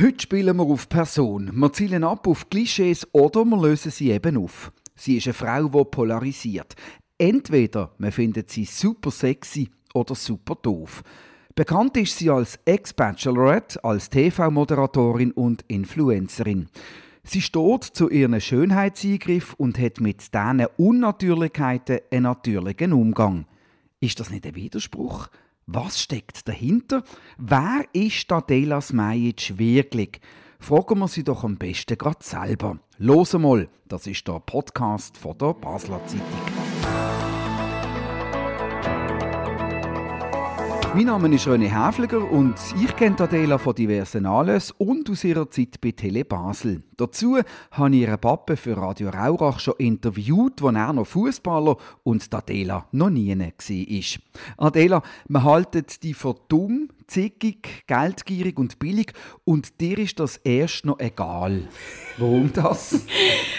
Heute spielen wir auf Person. Wir zielen ab auf Klischees oder wir lösen sie eben auf. Sie ist eine Frau, die polarisiert. Entweder man findet sie super sexy oder super doof. Bekannt ist sie als Ex-Bachelorette, als TV-Moderatorin und Influencerin. Sie steht zu ihren Schönheitseingriff und hat mit diesen Unnatürlichkeiten einen natürlichen Umgang. Ist das nicht ein Widerspruch? Was steckt dahinter? Wer ist Adela Smajic wirklich? Fragen wir sie doch am besten gerade selber. Los mal, das ist der Podcast von der Basler Zeitung. Mein Name ist René Häfliger und ich kenne Adela von diversen Anlässen und aus ihrer Zeit bei Tele Basel. Dazu habe ich ihren Papa für Radio Raurach schon interviewt, als er noch Fußballer und Adela noch nie war. Adela, man haltet die für dumm, zickig, geldgierig und billig und dir ist das erst noch egal. Warum das?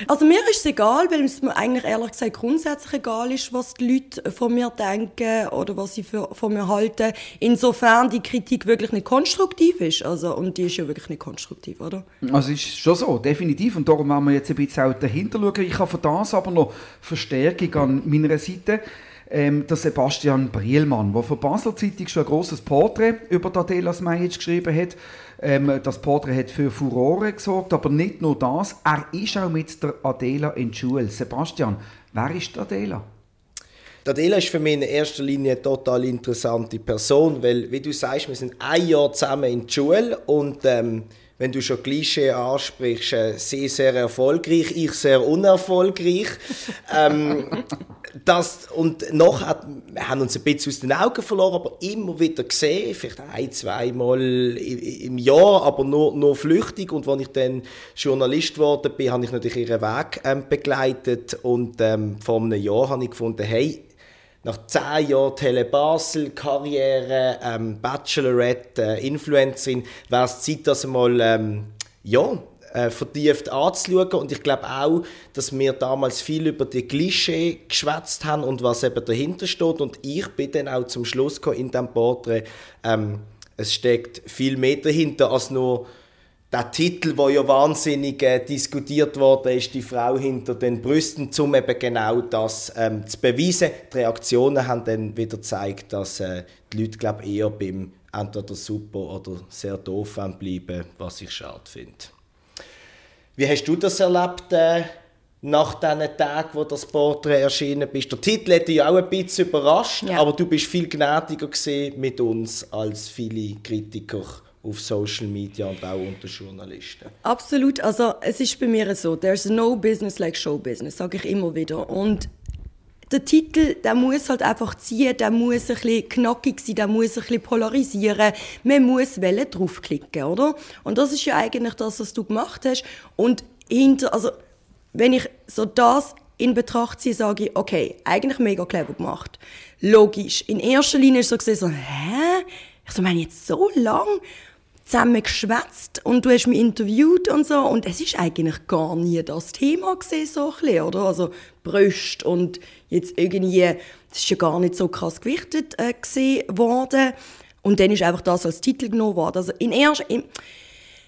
Also mir ist es egal, weil es mir eigentlich ehrlich gesagt grundsätzlich egal ist, was die Leute von mir denken oder was sie für, von mir halten. Insofern die Kritik wirklich nicht konstruktiv ist. Also, und die ist ja wirklich nicht konstruktiv, oder? Also ist schon so, definitiv. Und darum wollen wir jetzt ein bisschen auch dahinter schauen. Ich habe für das aber noch Verstärkung an meiner Seite ähm, der Sebastian Brielmann, der für Basler Zeitung schon ein grosses Porträt über Adela Smajic geschrieben hat. Ähm, das Porträt hat für Furore gesorgt, aber nicht nur das. Er ist auch mit der Adela in Schule. Sebastian, wer ist Adela? Adela ist für mich in erster Linie eine total interessante Person, weil, wie du sagst, wir sind ein Jahr zusammen in Schule und ähm, wenn du schon Klischee ansprichst, äh, sie sehr erfolgreich, ich sehr unerfolgreich. ähm, das, und noch hat, wir haben uns ein bisschen aus den Augen verloren, aber immer wieder gesehen, vielleicht ein, zweimal im Jahr, aber nur, nur flüchtig. Und als ich dann Journalist geworden bin, habe ich natürlich ihren Weg ähm, begleitet. Und ähm, vor einem Jahr habe ich gefunden, hey, nach zehn Jahren Tele Basel, Karriere, ähm, Bachelorette, äh, Influencerin, wäre es Zeit, dass mal ähm, ja, äh, vertieft anzuschauen. Und ich glaube auch, dass wir damals viel über die Klischee geschwätzt haben und was eben dahinter steht. Und ich bin dann auch zum Schluss gekommen in diesem Porträt, ähm, es steckt viel mehr dahinter als nur der Titel, wo ja wahnsinnig äh, diskutiert wurde, ist die Frau hinter den Brüsten, um eben genau das ähm, zu beweisen. Die Reaktionen haben dann wieder gezeigt, dass äh, die Leute glaub, eher beim entweder super oder sehr doof bleiben, was ich schade finde. Wie hast du das erlebt äh, nach diesen Tagen, wo das Porträt erschienen ist? Der Titel hätte dich auch ein bisschen überrascht, ja. aber du bist viel gnädiger mit uns als viele Kritiker auf Social Media und auch unter Journalisten. Absolut. Also es ist bei mir so, there's no business like show business, sage ich immer wieder. Und der Titel, der muss halt einfach ziehen, der muss ein bisschen knackig sein, der muss ein bisschen polarisieren. Man muss Welle draufklicken, oder? Und das ist ja eigentlich das, was du gemacht hast. Und hinter, also wenn ich so das in Betracht ziehe, sage ich, okay, eigentlich mega clever gemacht. Logisch. In erster Linie ist so gesehen so, hä? Ich so, meine jetzt so lang? Zusammen geschwätzt und du hast mich interviewt und so. Und es ist eigentlich gar nie das Thema gesehen so ein bisschen, oder? Also Brüste und jetzt irgendwie das ist ja gar nicht so krass gewichtet äh, gesehen worden. Und dann ist einfach das als Titel genommen worden. Also in erst in,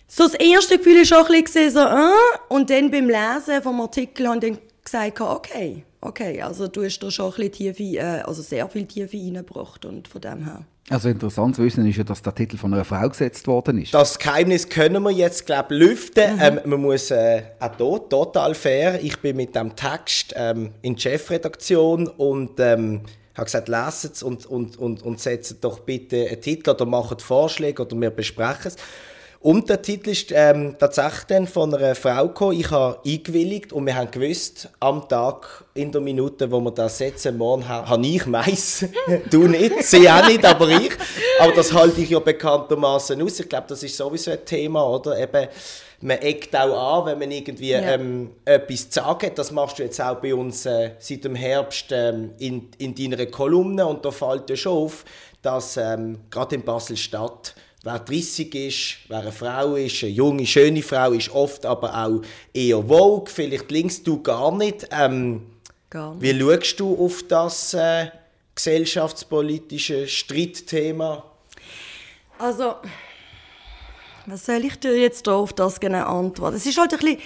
so das erste Gefühl ist auch ein bisschen so äh, und dann beim Lesen vom Artikel ich dann gesagt okay okay also du hast da schon ein bisschen Tiefe äh, also sehr viel Tiefe reingebracht und von dem her also interessant zu wissen ist ja, dass der Titel von einer Frau gesetzt worden ist. Das Geheimnis können wir jetzt, glaube ich, lüften. Mhm. Ähm, man muss äh, auch hier total fair. Ich bin mit dem Text ähm, in die Chefredaktion und ähm, habe gesagt, leset es und, und, und, und setzt doch bitte einen Titel oder macht Vorschläge oder wir besprechen es. Und der Titel ist ähm, tatsächlich von einer Frau gekommen. Ich habe eingewilligt und wir haben gewusst, am Tag, in der Minute, wo wir das setzen, morgen habe ich Mais. du nicht, sie auch nicht, aber ich. Aber das halte ich ja bekanntermaßen aus. Ich glaube, das ist sowieso ein Thema, oder? Eben, man eckt auch an, wenn man irgendwie ja. ähm, etwas zu sagen hat. Das machst du jetzt auch bei uns äh, seit dem Herbst ähm, in, in deiner Kolumne. Und da fällt ja schon auf, dass ähm, gerade in Basel-Stadt Wer 30 ist, wer eine Frau ist, eine junge, schöne Frau ist, oft aber auch eher Vogue, vielleicht linkst du gar nicht. Ähm, gar nicht. Wie schaust du auf das äh, gesellschaftspolitische Streitthema? Also, Was soll ich dir jetzt da auf das genau antworten? Es ist halt ein bisschen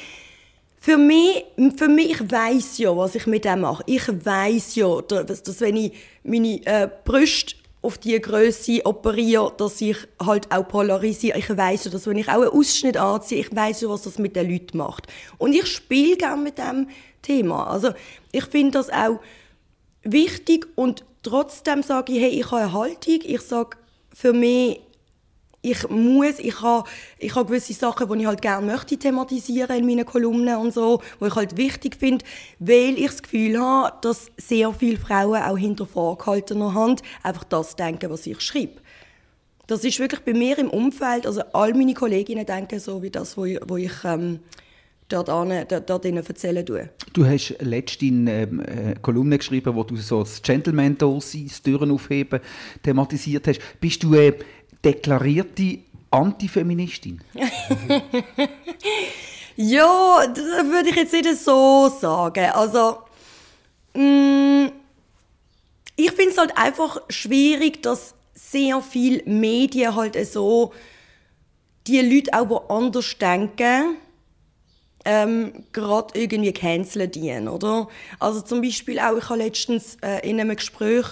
für mich, für mich ich weiß ja, was ich mit dem mache. Ich weiß ja, dass, dass wenn ich meine äh, Brüste auf die Größe operiere, dass ich halt auch polarisiere. Ich weiß dass wenn ich auch einen Ausschnitt anziehe, ich weiß was das mit den Leuten macht. Und ich spiele gerne mit dem Thema. Also ich finde das auch wichtig und trotzdem sage ich, hey, ich habe eine Haltung. Ich sage, für mich ich muss, ich habe, ich habe gewisse Sachen, die ich halt gerne möchte thematisieren in meinen Kolumnen und so, wo ich halt wichtig finde, weil ich das Gefühl habe, dass sehr viele Frauen auch hinter vorgehaltener Hand einfach das denken, was ich schreibe. Das ist wirklich bei mir im Umfeld, also all meine Kolleginnen denken so wie das, wo ich, wo ich ähm, dort, ihnen erzählen tue. Du hast letztens ähm, eine Kolumne geschrieben, wo du so das Gentleman sein, das Türen aufheben thematisiert hast. Bist du äh, deklarierte Antifeministin? ja, das würde ich jetzt nicht so sagen. Also, mh, mm, ich finde es halt einfach schwierig, dass sehr viele Medien halt so die Leute auch, anders denken, ähm, gerade irgendwie canceln dienen, oder? Also zum Beispiel auch, ich habe letztens äh, in einem Gespräch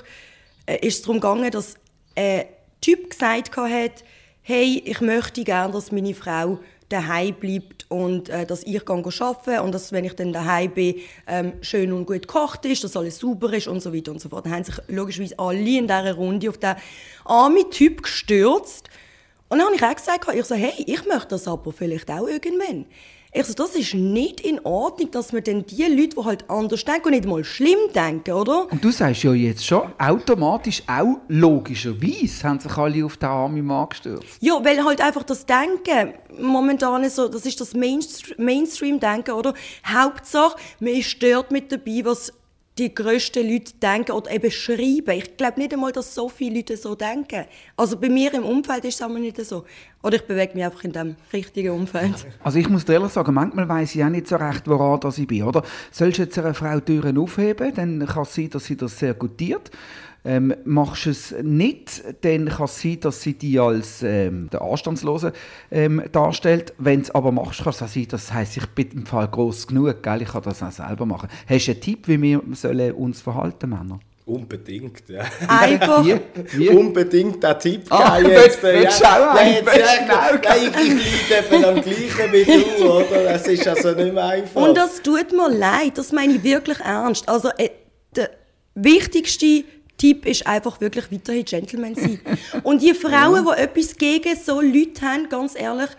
äh, ist es darum gegangen, dass äh, Typ gesagt hat, hey, ich möchte gerne, dass meine Frau daheim bleibt und äh, dass ich kann arbeiten und dass, wenn ich dann daheim bin, ähm, schön und gut gekocht ist, dass alles sauber ist und so weiter und so fort. Dann haben sich logischerweise alle in dieser Runde auf den armen Typ gestürzt. Und dann habe ich auch gesagt, ich so, hey, ich möchte das aber vielleicht auch irgendwann. Ich so, das ist nicht in Ordnung, dass man dann die Leute, die halt anders denken und nicht mal schlimm denken, oder? Und du sagst ja jetzt schon, automatisch auch logischerweise haben sich alle auf den armen Mann gestürzt. Ja, weil halt einfach das Denken momentan so, das ist das Mainstream-Denken, oder? Hauptsache, man ist stört mit dabei, was die grössten Leute denken oder eben schreiben. Ich glaube nicht einmal, dass so viele Leute so denken. Also bei mir im Umfeld ist es aber nicht so. Oder ich bewege mich einfach in dem richtigen Umfeld. Also ich muss dir ehrlich sagen, manchmal weiß ich auch nicht so recht, woran das ich bin. Oder? Sollst du jetzt einer Frau Türen aufheben, dann kann es sein, dass sie das sehr gutiert. Ähm, machst du es nicht, dann kann es sein, dass sie dich als ähm, der Anstandslosen ähm, darstellt. Wenn du es aber machst, kann es auch sein, das heisst, ich bin im Fall groß genug, gell? ich kann das auch selber machen. Hast du einen Tipp, wie wir sollen uns verhalten Männer? Unbedingt, ja. Einfach. Wie? Wie? Unbedingt der Tipp ah, jetzt. Äh, ja, ja, ja, jetzt, ja, ich, ich leide eben am gleichen wie du, oder? Es ist also nicht mehr einfach. Und das tut mir leid, das meine ich wirklich ernst. Also, äh, der wichtigste Tipp ist einfach wirklich weiterhin Gentleman sein. Und die Frauen, die etwas gegen so Leute haben, ganz ehrlich,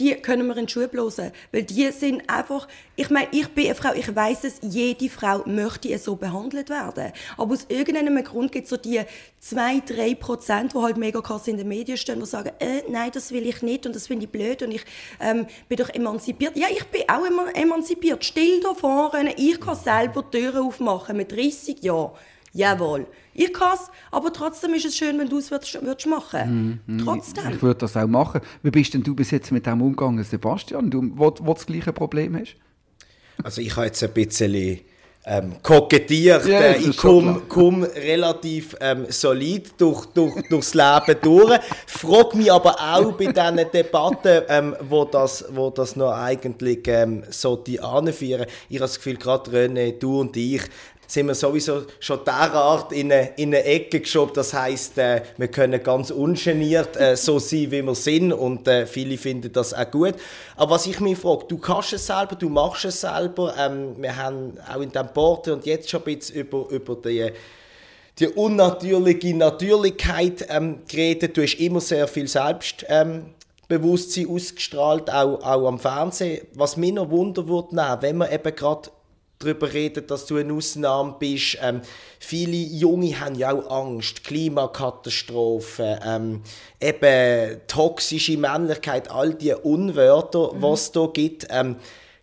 die können wir in die Schuhe bloßen. Weil die sind einfach, ich meine, ich bin eine Frau, ich weiß es, jede Frau möchte so behandelt werden. Aber aus irgendeinem Grund gibt es so die zwei, drei Prozent, die halt mega krass in den Medien stehen, die sagen, äh, nein, das will ich nicht und das finde ich blöd und ich ähm, bin doch emanzipiert. Ja, ich bin auch emanzipiert. Still da vorne, ich kann selber Türen aufmachen mit 30 Jahren. Jawohl. Ich kann es, aber trotzdem ist es schön, wenn du es würdest, würdest machen mm, Trotzdem. Ich, würde das auch machen. Wie bist denn du bis jetzt mit dem umgegangen, Sebastian, du, wo, wo das gleiche Problem hast? Also ich habe jetzt ein bisschen ähm, kokettiert. Ja, äh, ich komme komm relativ ähm, solid durch, durch, durchs Leben durch. Frage mich aber auch bei diesen Debatten, ähm, wo, das, wo das noch eigentlich ähm, so die anführen. Ich habe das Gefühl, gerade René, du und ich, sind wir sowieso schon derart in eine, in eine Ecke geschoben. Das heißt, äh, wir können ganz ungeniert äh, so sein, wie wir sind und äh, viele finden das auch gut. Aber was ich mich frage, du kannst es selber, du machst es selber. Ähm, wir haben auch in diesem Port und jetzt schon ein bisschen über, über die die unnatürliche Natürlichkeit ähm, geredet. Du hast immer sehr viel Selbstbewusstsein ähm, ausgestrahlt, auch, auch am Fernsehen. Was mich noch Wunder würde wenn man eben gerade darüber reden, dass du eine Ausnahme bist. Ähm, viele Junge haben ja auch Angst, Klimakatastrophen, ähm, eben toxische Männlichkeit, all die Unwörter, mhm. was es da gibt. Ähm,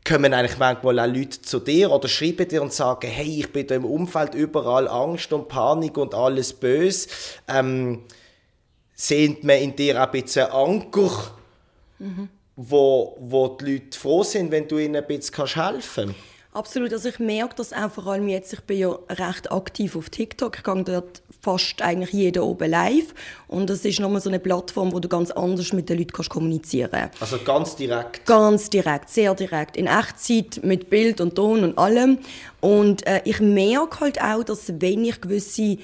kommen eigentlich manchmal auch Leute zu dir oder schreiben dir und sagen, hey, ich bin da im Umfeld überall Angst und Panik und alles böse. Ähm, sehen wir in dir auch ein bisschen Anker, mhm. wo, wo die Leute froh sind, wenn du ihnen ein bisschen helfen kannst? Absolut, also ich merke das auch vor allem jetzt, ich bin ja recht aktiv auf TikTok, ich gehe dort fast eigentlich jeden oben live. Und das ist nochmal so eine Plattform, wo du ganz anders mit den Leuten kannst kommunizieren. Kannst. Also ganz direkt? Ganz direkt, sehr direkt, in Echtzeit mit Bild und Ton und allem. Und äh, ich merke halt auch, dass wenn ich gewisse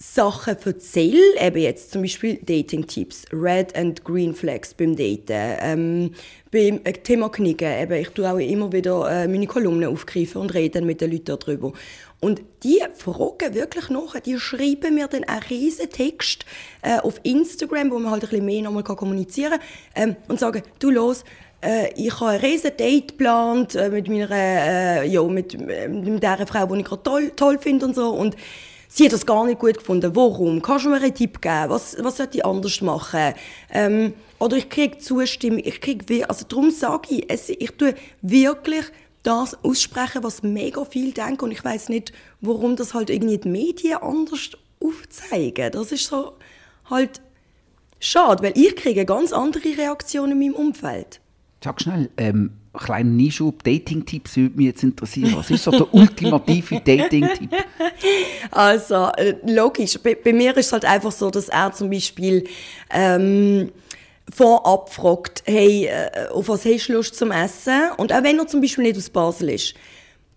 Sachen erzähle, eben jetzt zum Beispiel Dating-Tipps, Red and Green Flags beim Daten, ähm, beim äh, Thema Knicken, eben, ich tue auch immer wieder äh, meine Kolumnen aufgreifen und rede mit den Leuten darüber. Und die fragen wirklich nach, die schreiben mir dann einen riesen Text äh, auf Instagram, wo man halt ein bisschen mehr nochmal kommunizieren kann, ähm, und sagen, du los, äh, ich habe ein riesen Date geplant äh, mit meiner, äh, ja, mit, äh, mit der Frau, die ich gerade toll, toll finde und so, und sie hat das gar nicht gut gefunden. Warum? Kannst du mir einen Tipp geben? Was, was sollte ich anders machen? Ähm, oder ich kriege Zustimmung. Ich kriege, also darum sage ich, es, ich tue wirklich das aussprechen, was mega viel denken und ich weiß nicht, warum das halt irgendwie die Medien anders aufzeigen. Das ist so halt schade, weil ich kriege ganz andere Reaktionen in meinem Umfeld. Sag schnell, ähm, kleinen Einschub, Dating-Tipps würde mich jetzt interessieren. Was ist so der ultimative Dating-Tipp? Also, äh, logisch. Bei, bei, mir ist es halt einfach so, dass er zum Beispiel ähm, vorab fragt, hey, äh, auf was hast du Lust zum Essen? Und auch wenn er zum Beispiel nicht aus Basel ist,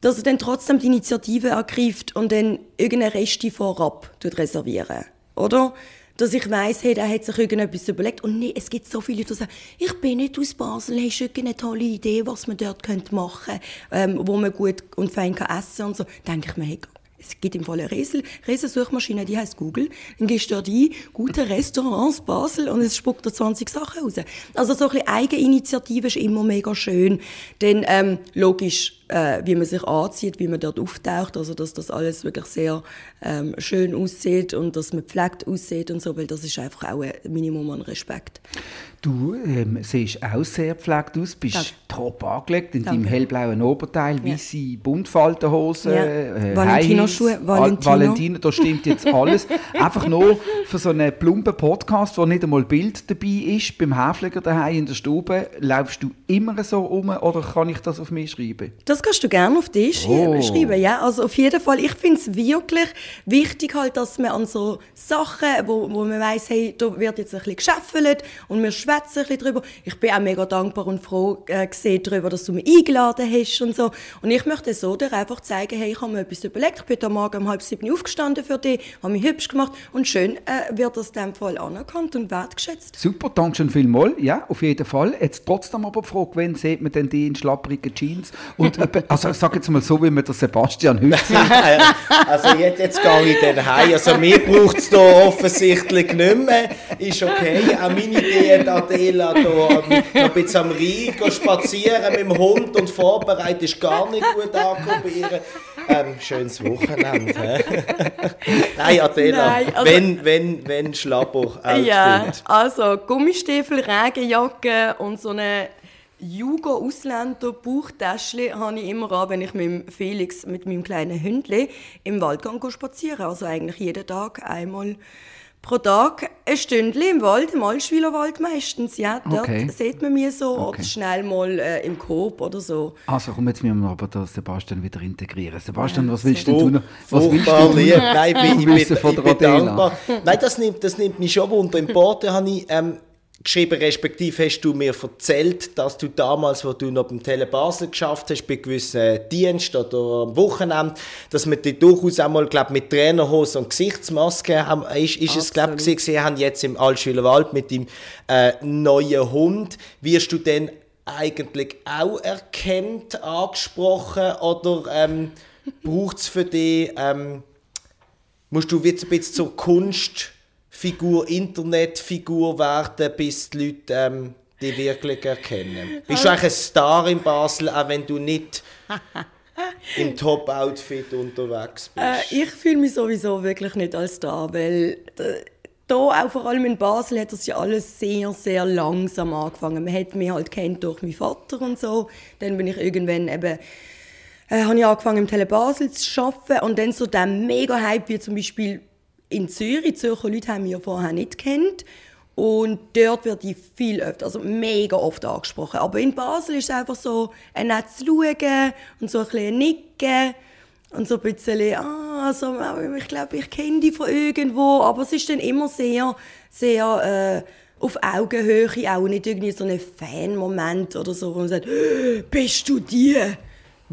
dass er dann trotzdem die Initiative ergreift und dann irgendeine Reste vorab reservieren. Oder? Dass ich weiss, hey, der hat sich irgendetwas überlegt. Und nee, es gibt so viele, die sagen, ich bin nicht aus Basel, hast du eine tolle Idee, was man dort machen könnte, ähm, wo man gut und fein kann essen und so. denke ich mir, hey, es gibt im Fall eine Riesen, Suchmaschine, die heißt Google. Dann gehst du dort ein, gute Restaurants Basel und es spuckt da 20 Sachen raus. Also so ein bisschen Eigeninitiative ist immer mega schön. Denn ähm, logisch, äh, wie man sich anzieht, wie man dort auftaucht, also dass das alles wirklich sehr ähm, schön aussieht und dass man pflegt aussieht und so, weil das ist einfach auch ein Minimum an Respekt. Du ähm, siehst auch sehr gepflegt aus, bist Danke. top angelegt in Danke. deinem hellblauen Oberteil, ja. weiße Buntfaltenhose, ja. äh, Valentino-Schuhe, Valentino. Valentino, da stimmt jetzt alles. Einfach nur für so einen plumpen Podcast, wo nicht einmal Bild dabei ist, beim Häfliger daheim in der Stube, laufst du immer so um oder kann ich das auf mich schreiben? Das kannst du gerne auf dich oh. schreiben, ja. Also auf jeden Fall, ich finde es wirklich wichtig halt, dass man an so Sachen, wo, wo man weiss, hey, da wird jetzt ein bisschen geschäffelt und wir schwätzen ein bisschen drüber. Ich bin auch mega dankbar und froh äh, darüber, dass du mich eingeladen hast und so. Und ich möchte so dir einfach zeigen, hey, ich habe mir etwas überlegt. Ich bin heute Morgen um halb sieben aufgestanden für dich, habe mich hübsch gemacht und schön äh, wird das in dem Fall anerkannt und wertgeschätzt. Super, danke schön vielmals. Ja, auf jeden Fall. Jetzt trotzdem aber die Frage, wann sieht man denn die in schlapprigen Jeans? Und, also ich sage jetzt mal so, wie man der Sebastian heute sieht. also jetzt, jetzt gehe ich dann heim. Also mir braucht es hier offensichtlich nicht mehr. Ist okay. Auch meine Idee da Adela hier noch ein bisschen am Rhein spazieren mit dem Hund und vorbereitet ist gar nicht gut angekommen. Ähm, schönes Wochenende. Nein, Adela, Nein, also, wenn, wenn, wenn Schlabber Ja, also Gummistiefel, Regenjacke und so eine Jugo-Ausländer-Bauchtäschchen habe ich immer an, wenn ich mit Felix, mit meinem kleinen Hündchen, im Wald spazieren Also eigentlich jeden Tag einmal pro Tag ein Stündchen im Wald, im Altschwiler Wald meistens. Ja, dort okay. sieht man mich so okay. oder schnell mal äh, im Coop oder so. Also komm, jetzt müssen wir aber den Sebastian wieder integrieren. Sebastian, ja. was willst du tun? Was willst du lieb. Nein, ich bin, ich bin, ich bin dankbar. Nein, das nimmt, das nimmt mich schon wunder. Im Porte habe ich... Ähm, geschrieben, respektive hast du mir erzählt, dass du damals, wo du noch beim Tele Basel geschafft hast, bei gewissen Diensten oder am Wochenende, dass wir dich durchaus einmal, glaub, mit Trainerhose und Gesichtsmaske haben, ist, ist es, glaube ich, gesehen haben, jetzt im Altschüler Wald mit dem äh, neuen Hund. Wirst du denn eigentlich auch erkannt, angesprochen oder ähm, braucht es für dich, ähm, musst du jetzt ein bisschen zur Kunst Figur, Internetfigur werden, bis die Leute ähm, dich wirklich erkennen? Bist du eigentlich ein Star in Basel, auch wenn du nicht im Top-Outfit unterwegs bist? Äh, ich fühle mich sowieso wirklich nicht als Star, weil äh, da, auch vor allem in Basel, hat das ja alles sehr, sehr langsam angefangen. Man hat mich halt kennt durch meinen Vater und so. Dann bin ich irgendwann eben äh, habe ich angefangen im Tele Basel zu arbeiten und dann so der mega Hype wie zum Beispiel in Zürich. Zürcher Leute haben ja vorher nicht kennt. Und dort wird ich viel öfter, also mega oft angesprochen. Aber in Basel ist es einfach so, ein nett zu schauen und so ein bisschen nicken. Und so ein bisschen, ah, also, ich glaube, ich kenne die von irgendwo. Aber es ist dann immer sehr, sehr äh, auf Augenhöhe, auch nicht irgendwie so ein Fan-Moment oder so, wo man sagt, bist du die?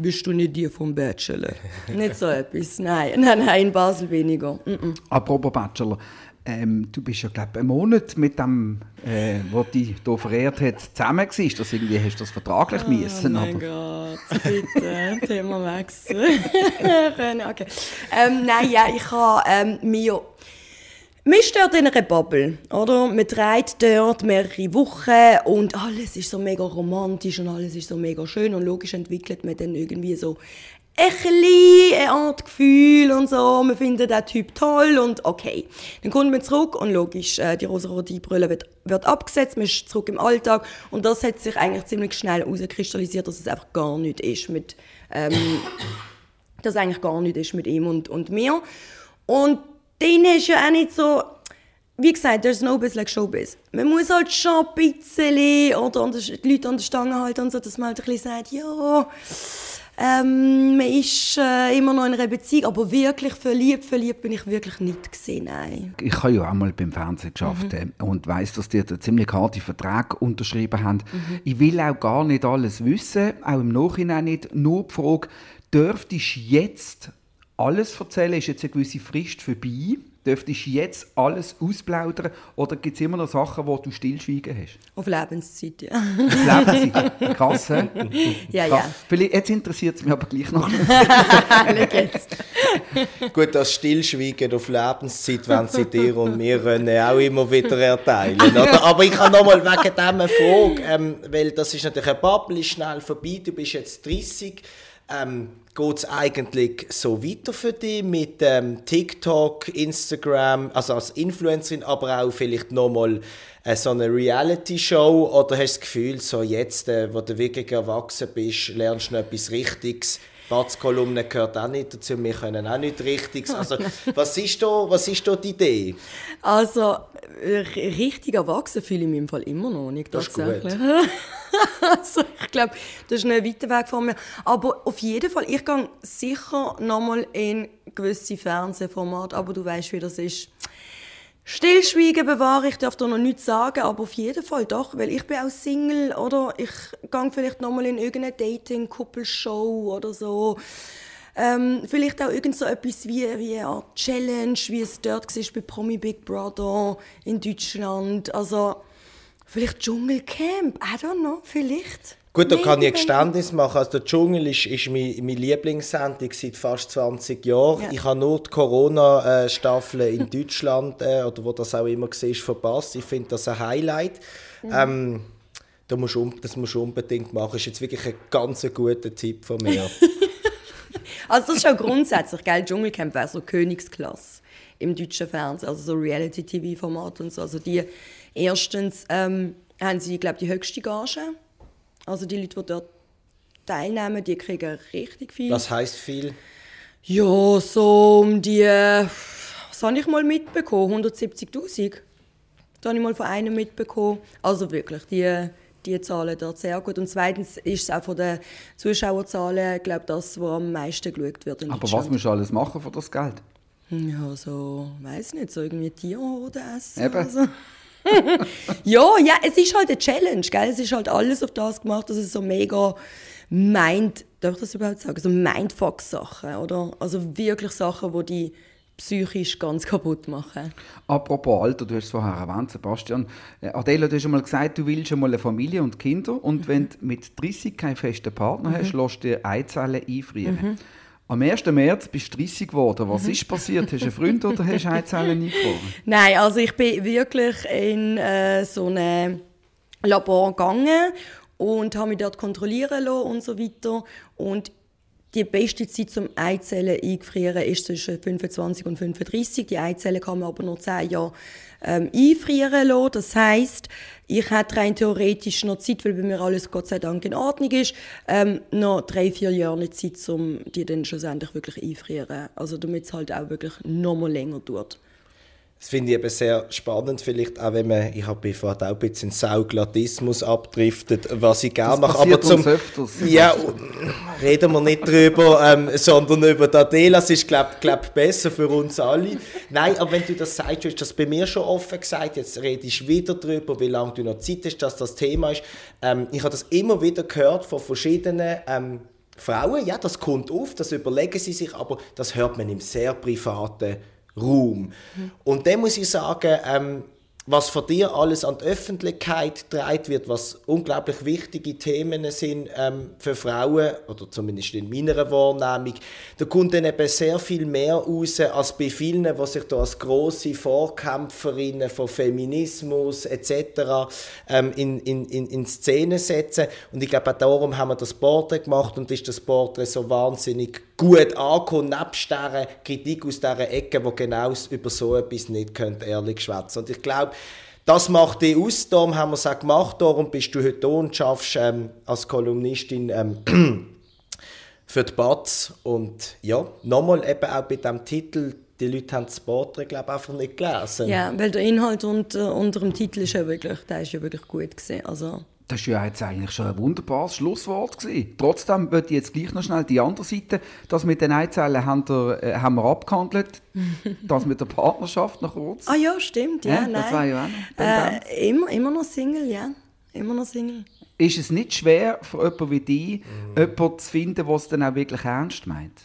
Bist du nicht die vom Bachelor? nicht so etwas, nein. Nein, nein, in Basel weniger. Mm -mm. Apropos Bachelor, ähm, du bist ja, glaube ich, einen Monat mit dem, äh, der dich hier verehrt hat, zusammen gewesen. Das irgendwie hast du das vertraglich oh müssen. Oh mein aber... Gott, bitte, Thema wechseln. okay. Ähm, nein, ja, ich habe ähm, mir... Wir stehen in einer Bubble, oder? Man dreht dort mehrere Wochen und alles ist so mega romantisch und alles ist so mega schön und logisch entwickelt man dann irgendwie so ein bisschen eine Art Gefühl und so. Man findet den Typ toll und okay. Dann kommt man zurück und logisch, äh, die rosa-rote Brille wird, wird abgesetzt, man ist zurück im Alltag und das hat sich eigentlich ziemlich schnell herauskristallisiert, dass es einfach gar nicht ist mit, ähm, dass eigentlich gar nicht ist mit ihm und, und mir. Und dann ist ja auch nicht so, wie gesagt, there's no biz like showbiz. Man muss halt schon ein bisschen, oder die Leute an der Stange halten und so, dass man halt ein bisschen sagt, ja, ähm, man ist äh, immer noch in einer Beziehung, aber wirklich verliebt, verliebt bin ich wirklich nicht gesehen, nein. Ich habe ja auch mal beim Fernsehen geschafft mhm. und weiß, dass die da ziemlich harte Verträge unterschrieben haben. Mhm. Ich will auch gar nicht alles wissen, auch im Nachhinein nicht. Nur die Frage, dürftest du jetzt alles erzählen? Ist jetzt eine gewisse Frist vorbei? Dürftest du jetzt alles ausplaudern oder gibt es immer noch Sachen, wo du stillschweigen hast? Auf Lebenszeit, ja. Auf Lebenszeit? Krass, hä? Ja, Krass. ja. Vielleicht, jetzt interessiert es mich aber gleich noch. Gut, das Stillschweigen auf Lebenszeit, wenn sie dir und mir können, auch immer wieder erteilen. Oder? Aber ich habe nochmal wegen dem eine Frage, ähm, weil das ist natürlich ein Bubble, ist schnell vorbei, du bist jetzt 30. Ähm, geht es eigentlich so weiter für dich mit ähm, TikTok, Instagram, also als Influencerin, aber auch vielleicht nochmal äh, so eine Reality-Show? Oder hast du das Gefühl, so jetzt, äh, wo du wirklich erwachsen bist, lernst du noch etwas Richtiges? Batzkolumne gehört auch nicht dazu, wir können auch nicht richtig. Also, was, ist da, was ist da die Idee? Also, richtig erwachsen fühle ich mich im Fall immer noch nicht. Das ist gut. also, ich glaube, das ist ein weiter Weg von mir. Aber auf jeden Fall, ich gehe sicher nochmal in gewisse Fernsehformate, aber du weißt, wie das ist. Stillschweigen bewahre ich, darf da noch nichts sagen, aber auf jeden Fall doch, weil ich bin auch Single oder ich gehe vielleicht nochmal in irgendeine Dating-Couple-Show oder so. Ähm, vielleicht auch irgend so etwas wie, wie eine Challenge, wie es dort war bei Promi Big Brother in Deutschland. Also vielleicht Dschungelcamp, I don't know, vielleicht. Gut, da kann ich ein Geständnis machen. Also der Dschungel ist, ist meine, meine Lieblingssendung seit fast 20 Jahren. Ja. Ich habe nur die Corona-Staffel in Deutschland, äh, oder wo das auch immer war, verpasst. Ich finde das ein Highlight. Mhm. Ähm, das musst, du, das musst du unbedingt machen. Das ist jetzt wirklich ein ganz guter Tipp von mir. also das ist auch grundsätzlich, gell? Dschungelcamp wäre so Königsklasse im deutschen Fernsehen, also so Reality-TV-Format und so. Also die, erstens ähm, haben sie, glaube ich, die höchste Gage also die Leute, die dort teilnehmen, die kriegen richtig viel. Was heißt viel? Ja, so um die, was habe ich mal mitbekommen? 170'000. Das habe ich mal von einem mitbekommen. Also wirklich, die, die Zahlen dort sehr gut. Und zweitens ist es auch von den Zuschauerzahlen, glaube das, was am meisten geschaut wird in Aber was musst du alles machen für das Geld? Ja, so, weiß nicht, so irgendwie Tiere oder essen. Eben. Also. ja, ja, es ist halt eine Challenge, gell? Es ist halt alles auf das gemacht, dass es so mega Mind, darf ich das überhaupt sagen, so Mindfuck-Sachen, oder? Also wirklich Sachen, die die psychisch ganz kaputt machen. Apropos Alter, du hast es vorher erwähnt, Sebastian. Äh, Adela, du hast schon mal gesagt, du willst schon mal eine Familie und Kinder und mhm. wenn du mit 30 keinen festen Partner mhm. hast, lässt du dir Eizellen einfrieren. Mhm. Am 1. März bist du 30 geworden. Was ist passiert? Hast du einen Freund oder hast du Eizellen eingefroren? Nein, also ich bin wirklich in äh, so ein Labor gegangen und habe mich dort kontrollieren lassen und so weiter. Und die beste Zeit zum Eizellen eingefrieren ist zwischen 25 und 35. Die Eizellen kann man aber noch 10 Jahre ähm, einfrieren lassen. Das heisst, ich hätte rein theoretisch noch Zeit, weil bei mir alles Gott sei Dank in Ordnung ist, ähm, noch drei, vier Jahre Zeit, um die dann schlussendlich wirklich einfrieren. Also damit es halt auch wirklich noch mal länger dauert. Das finde ich eben sehr spannend, vielleicht auch wenn man, ich habe vorhin auch ein bisschen Sauglatismus abdriftet, was ich gerne mache. Aber zum. Ja, reden wir nicht drüber, ähm, sondern über die Adela. Das ist, glaube glaub, besser für uns alle. Nein, aber wenn du das sagst, du hast das bei mir schon offen gesagt, jetzt redest du wieder drüber, wie lange du noch Zeit hast, dass das Thema ist. Ähm, ich habe das immer wieder gehört von verschiedenen ähm, Frauen, ja, das kommt auf, das überlegen sie sich, aber das hört man im sehr privaten Raum. Mhm. Und dann muss ich sagen, ähm, was von dir alles an die Öffentlichkeit getragen wird, was unglaublich wichtige Themen sind ähm, für Frauen, oder zumindest in meiner Wahrnehmung, da kommt dann eben sehr viel mehr raus als bei vielen, die sich da als grosse Vorkämpferinnen von Feminismus etc. Ähm, in, in, in, in Szene setzen. Und ich glaube, auch darum haben wir das Porträt gemacht und ist das Porträt so wahnsinnig gut angekommen, nebst dieser Kritik aus dieser Ecke, die genau über so etwas nicht ehrlich schwätzen. Und ich glaube, das macht dich aus, darum haben wir es auch gemacht, darum bist du heute hier und schaffst ähm, als Kolumnistin ähm, für die Batz. Und ja, nochmal eben auch bei diesem Titel, die Leute haben das Porträt, glaube einfach nicht gelesen. Ja, weil der Inhalt unter, unter dem Titel ist ja wirklich, der ist ja wirklich gut gesehen. Also das war ja jetzt eigentlich schon ein wunderbares Schlusswort. Gewesen. Trotzdem würde ich jetzt gleich noch schnell die andere Seite, das mit den Eizellen haben, wir, äh, haben wir abgehandelt, das mit der Partnerschaft noch kurz. Ah ja, stimmt, ja, ja nein. Das war ja auch noch äh, immer, immer noch Single, ja, immer noch Single. Ist es nicht schwer für jemanden wie dich, mhm. jemanden zu finden, der es dann auch wirklich ernst meint?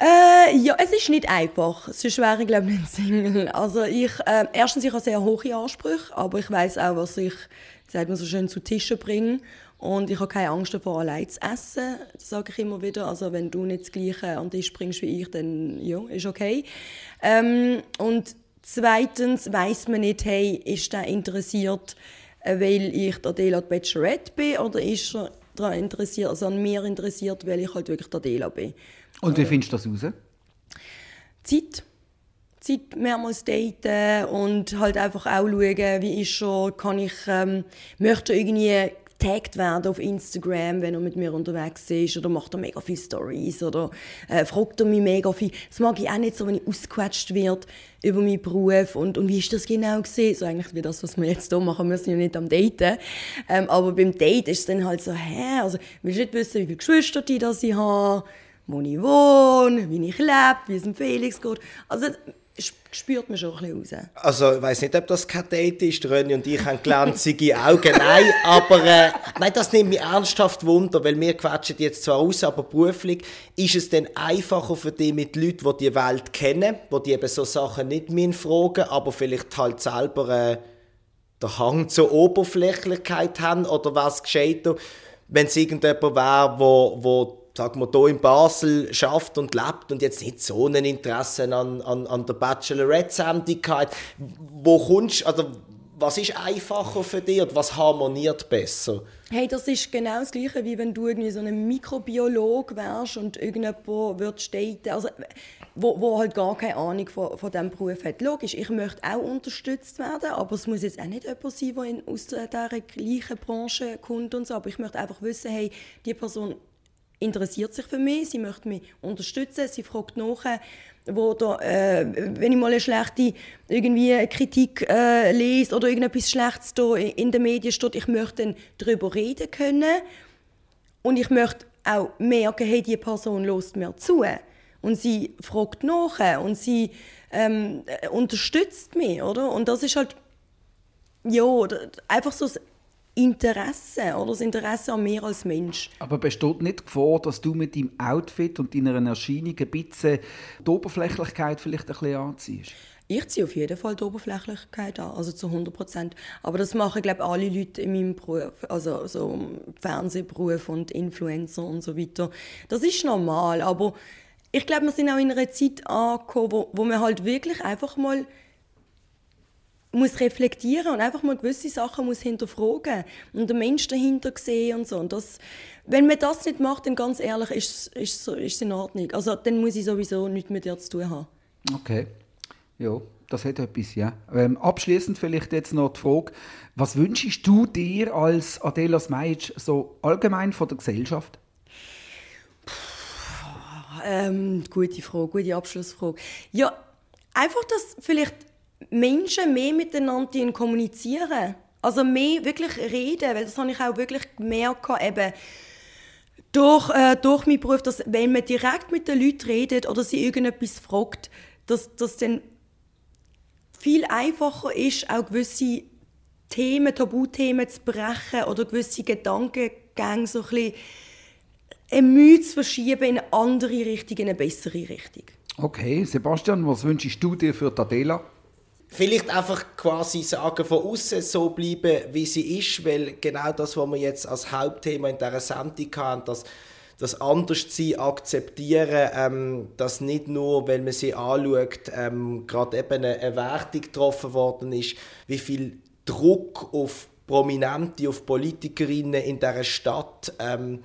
Äh, ja, es ist nicht einfach. Sonst wäre ich, glaube ich, nicht Single. Also ich, äh, erstens, ich habe sehr hohe Ansprüche, aber ich weiß auch, was ich sagt man so schön, zu Tischen bringen. Und ich habe keine Angst davor, allein zu essen. Das sage ich immer wieder. Also wenn du nicht das Gleiche an den Tisch bringst wie ich, dann ja, ist okay. Ähm, und zweitens weiß man nicht, hey, ist der interessiert, äh, weil ich der Adela Bachelorette bin, oder ist er daran interessiert, also an mir interessiert, weil ich halt wirklich der Adela bin. Und wie findest du das raus? Zeit. Zeit mehrmals daten und halt einfach auch schauen, wie ist schon, kann ich, ähm, möchte irgendwie getaggt werden auf Instagram, wenn er mit mir unterwegs ist oder macht er mega viele Stories oder äh, fragt er mich mega viel. Das mag ich auch nicht so, wenn ich ausgequetscht wird über meinen Beruf und, und wie ist das genau gesehen? So eigentlich wie das, was wir jetzt hier machen, wir sind ja nicht am Daten. Ähm, aber beim Date ist es dann halt so, hä, also willst du nicht wissen, wie viele Geschwister die das ich habe, wo ich wohne, wie ich lebe, wie es dem Felix geht. Also spürt man schon ein bisschen raus. Also, ich weiß nicht, ob das kein Date ist. Rönni und ich haben glänzige Augen. Nein, aber äh, nein, das nimmt mich ernsthaft Wunder, weil wir quatschen jetzt zwar aus, aber beruflich ist es dann einfacher für dich mit Leuten, die die Welt kennen, die, die eben so Sachen nicht mehr fragen, aber vielleicht halt selber äh, den Hang zur Oberflächlichkeit haben oder was gescheiter, wenn es irgendjemand wäre, wo, wo sagen wir, hier in Basel schafft und lebt und jetzt nicht so ein Interesse an, an, an der Bachelorette-Sendung hat, wo kommst also was ist einfacher für dich und was harmoniert besser? Hey, das ist genau das Gleiche, wie wenn du irgendwie so ein Mikrobiolog wärst und irgendjemand würdest daten, also wo, wo halt gar keine Ahnung von, von diesem Beruf hat. Logisch, ich möchte auch unterstützt werden, aber es muss jetzt auch nicht jemand sein, der aus dieser gleichen Branche kommt und so, aber ich möchte einfach wissen, hey, die Person interessiert sich für mich, sie möchte mich unterstützen, sie fragt nach, wo da, äh, wenn ich mal eine schlechte irgendwie Kritik äh, lese oder irgendetwas Schlechtes da in den Medien steht, ich möchte dann darüber reden können und ich möchte auch merken, hey, die Person lässt mir zu und sie fragt nach und sie ähm, unterstützt mich, oder? Und das ist halt ja, einfach so Interesse oder das Interesse an mir als Mensch. Aber besteht nicht die Gefahr, dass du mit deinem Outfit und deiner Erscheinung ein bisschen die Oberflächlichkeit vielleicht ein bisschen anziehst? Ich ziehe auf jeden Fall die Oberflächlichkeit an, also zu 100 Prozent. Aber das machen, glaube ich, alle Leute in meinem Beruf, also so Fernsehberuf und Influencer und so weiter. Das ist normal, aber ich glaube, wir sind auch in einer Zeit angekommen, wo, wo man halt wirklich einfach mal muss reflektieren und einfach mal gewisse Sachen muss hinterfragen und den Mensch dahinter sehen und so. Und das, wenn man das nicht macht, dann ganz ehrlich, ist, ist, ist es in Ordnung. Also dann muss ich sowieso nichts mit dir zu tun haben. Okay, ja, das hat etwas, ja. Ähm, abschließend vielleicht jetzt noch die Frage, was wünschst du dir als Adela Smajic so allgemein von der Gesellschaft? Puh, ähm, gute Frage, gute Abschlussfrage. Ja, einfach, dass vielleicht Menschen mehr miteinander kommunizieren. Also mehr wirklich reden, weil das habe ich auch wirklich gemerkt, eben durch, äh, durch meinen Beruf, dass wenn man direkt mit den Leuten redet oder sie irgendetwas fragt, dass das dann viel einfacher ist, auch gewisse Themen, Tabuthemen zu brechen oder gewisse Gedankengänge so ein bisschen ein Mühe zu verschieben in eine andere Richtung, in eine bessere Richtung. Okay, Sebastian, was wünschst du dir für Adela? Vielleicht einfach quasi sagen, von außen so bleiben, wie sie ist, weil genau das, was wir jetzt als Hauptthema in dieser Sendung haben, das das Anderssein akzeptieren, ähm, dass nicht nur, wenn man sie anschaut, ähm, gerade eben eine, eine Wertung getroffen worden ist, wie viel Druck auf Prominente, auf Politikerinnen in dieser Stadt ähm,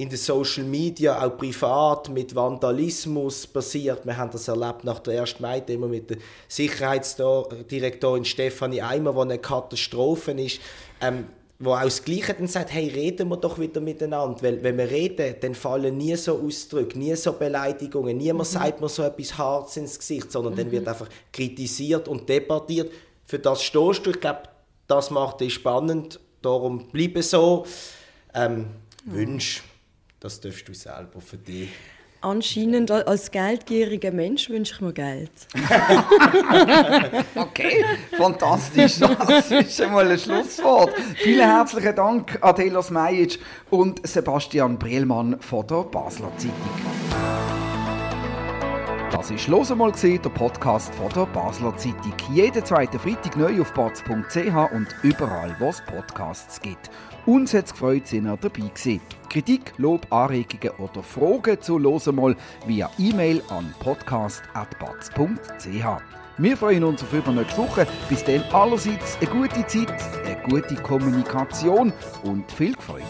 in den Social Media, auch privat, mit Vandalismus passiert. Wir haben das erlebt nach der 1. Mai-Demo mit der Sicherheitsdirektorin Stefanie Eimer, wo eine Katastrophe ist. Ähm, wo auch das Gleiche dann sagt, hey, reden wir doch wieder miteinander. Weil wenn wir reden, dann fallen nie so Ausdrücke, nie so Beleidigungen, niemand mhm. sagt mir so etwas Hartes ins Gesicht, sondern mhm. dann wird einfach kritisiert und debattiert. Für das stehst du. Ich glaube, das macht dich spannend. Darum bleibe so. Ähm, mhm. Wünsch, das darfst du selber für dich. Anscheinend als geldgieriger Mensch wünsche ich mir Geld. okay, fantastisch. Das ist einmal ein Schlusswort. Vielen herzlichen Dank Adela Smejic und Sebastian Brielmann von der Basler Zeitung. Das ist «Los einmal» der Podcast von der Basler Zeitung. Jeden zweiten Freitag neu auf batz.ch und überall, wo es Podcasts gibt. Uns hat es gefreut, sind ihr dabei gewesen. Kritik, Lob, Anregungen oder Fragen zu «Los einmal» via E-Mail an podcast.batz.ch. Wir freuen uns auf übernächste Woche. Bis dann allerseits eine gute Zeit, eine gute Kommunikation und viel Freude.